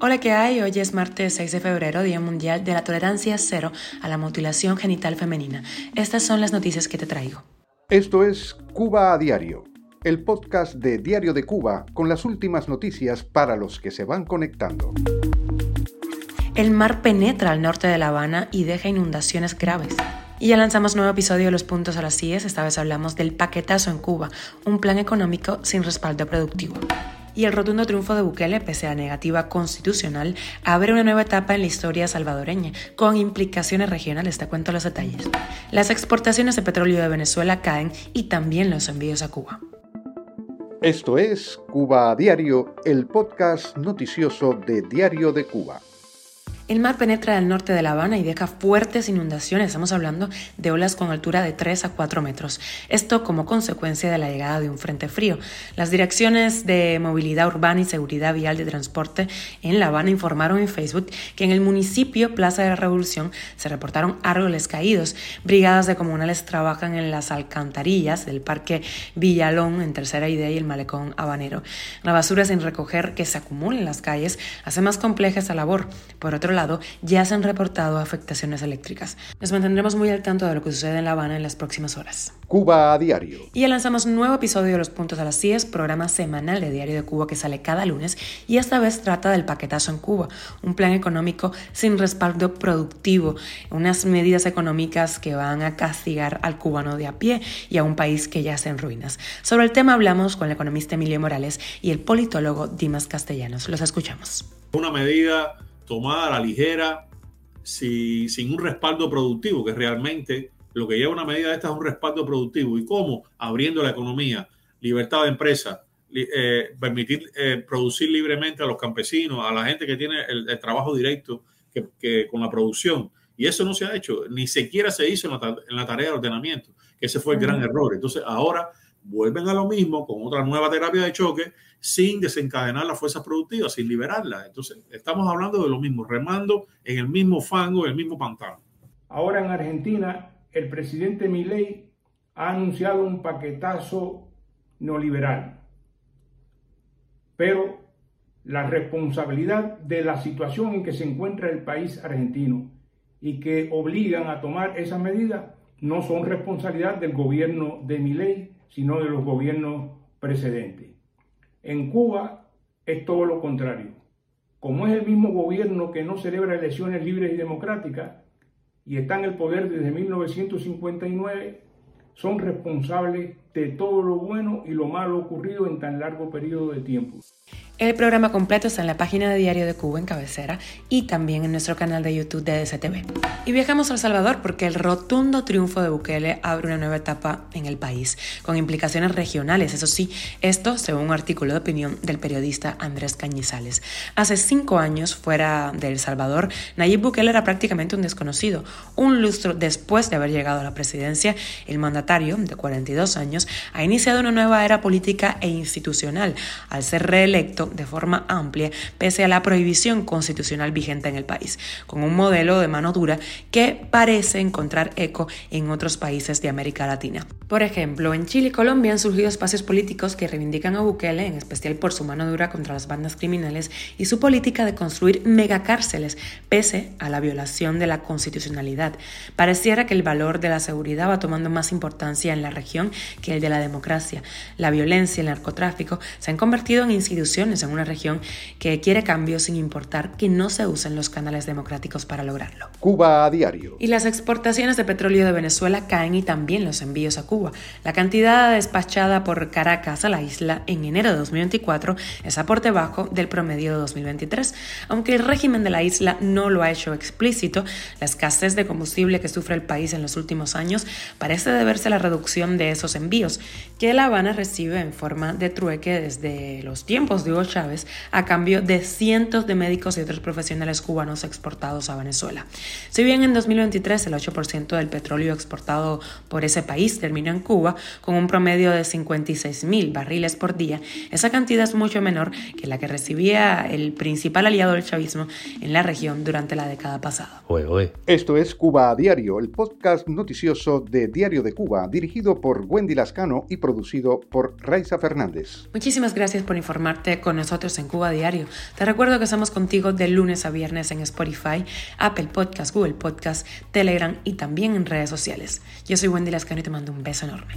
Hola, ¿qué hay? Hoy es martes 6 de febrero, Día Mundial de la Tolerancia Cero a la Mutilación Genital Femenina. Estas son las noticias que te traigo. Esto es Cuba a Diario, el podcast de Diario de Cuba con las últimas noticias para los que se van conectando. El mar penetra al norte de La Habana y deja inundaciones graves. Y ya lanzamos nuevo episodio de Los Puntos a las CIES. Esta vez hablamos del paquetazo en Cuba, un plan económico sin respaldo productivo y el rotundo triunfo de Bukele, pese a negativa constitucional, abre una nueva etapa en la historia salvadoreña, con implicaciones regionales. Te cuento los detalles. Las exportaciones de petróleo de Venezuela caen y también los envíos a Cuba. Esto es Cuba a Diario, el podcast noticioso de Diario de Cuba. El mar penetra al norte de La Habana y deja fuertes inundaciones. Estamos hablando de olas con altura de 3 a 4 metros. Esto como consecuencia de la llegada de un frente frío. Las direcciones de movilidad urbana y seguridad vial de transporte en La Habana informaron en Facebook que en el municipio Plaza de la Revolución se reportaron árboles caídos. Brigadas de comunales trabajan en las alcantarillas del Parque Villalón en Tercera Idea y el Malecón Habanero. La basura sin recoger que se acumula en las calles hace más compleja esa labor. Por otro ya se han reportado afectaciones eléctricas. Nos mantendremos muy al tanto de lo que sucede en La Habana en las próximas horas. Cuba a diario. Y ya lanzamos un nuevo episodio de Los Puntos a las 10, programa semanal de Diario de Cuba que sale cada lunes y esta vez trata del paquetazo en Cuba, un plan económico sin respaldo productivo, unas medidas económicas que van a castigar al cubano de a pie y a un país que ya está en ruinas. Sobre el tema hablamos con el economista Emilio Morales y el politólogo Dimas Castellanos. Los escuchamos. Una medida tomada a la ligera, sin un respaldo productivo, que realmente lo que lleva una medida de esta es un respaldo productivo. ¿Y cómo? Abriendo la economía, libertad de empresa, eh, permitir eh, producir libremente a los campesinos, a la gente que tiene el, trabajo directo que, con la producción. Y eso no se ha hecho, ni siquiera se hizo en la, en la tarea de ordenamiento, que ese fue el gran error. Entonces ahora vuelven a lo mismo con otra nueva terapia de choque sin desencadenar las fuerzas productivas, sin liberarlas. Entonces, estamos hablando de lo mismo, remando en el mismo fango, en el mismo pantano. Ahora en Argentina, el presidente Milei ha anunciado un paquetazo neoliberal. Pero la responsabilidad de la situación en que se encuentra el país argentino y que obligan a tomar esa medida no son responsabilidad del gobierno de Milei, sino de los gobiernos precedentes. En Cuba es todo lo contrario. Como es el mismo gobierno que no celebra elecciones libres y democráticas y está en el poder desde 1959, son responsables de todo lo bueno y lo malo ocurrido en tan largo periodo de tiempo. El programa completo está en la página de Diario de Cuba en cabecera y también en nuestro canal de YouTube de DCTV. Y viajamos a El Salvador porque el rotundo triunfo de Bukele abre una nueva etapa en el país, con implicaciones regionales, eso sí, esto según un artículo de opinión del periodista Andrés Cañizales. Hace cinco años, fuera de El Salvador, Nayib Bukele era prácticamente un desconocido. Un lustro después de haber llegado a la presidencia, el mandatario, de 42 años, ha iniciado una nueva era política e institucional al ser reelecto de forma amplia pese a la prohibición constitucional vigente en el país, con un modelo de mano dura que parece encontrar eco en otros países de América Latina. Por ejemplo, en Chile y Colombia han surgido espacios políticos que reivindican a Bukele, en especial por su mano dura contra las bandas criminales y su política de construir megacárceles, pese a la violación de la constitucionalidad. Pareciera que el valor de la seguridad va tomando más importancia en la región que el de la democracia. La violencia y el narcotráfico se han convertido en instituciones en una región que quiere cambios sin importar que no se usen los canales democráticos para lograrlo. Cuba a diario. Y las exportaciones de petróleo de Venezuela caen y también los envíos a Cuba. La cantidad despachada por Caracas a la isla en enero de 2024 está por debajo del promedio de 2023. Aunque el régimen de la isla no lo ha hecho explícito, la escasez de combustible que sufre el país en los últimos años parece deberse a la reducción de esos envíos, que La Habana recibe en forma de trueque desde los tiempos de Hugo Chávez a cambio de cientos de médicos y otros profesionales cubanos exportados a Venezuela. Si bien en 2023 el 8% del petróleo exportado por ese país terminó en Cuba con un promedio de 56 mil barriles por día, esa cantidad es mucho menor que la que recibía el principal aliado del chavismo en la región durante la década pasada. Esto es Cuba a Diario, el podcast noticioso de Diario de Cuba, dirigido por Wendy Lascano y producido por Raiza Fernández. Muchísimas gracias por informarte con nosotros en Cuba Diario. Te recuerdo que estamos contigo de lunes a viernes en Spotify, Apple Podcast, Google Podcast, Telegram y también en redes sociales. Yo soy Wendy Lascano y te mando un beso enorme.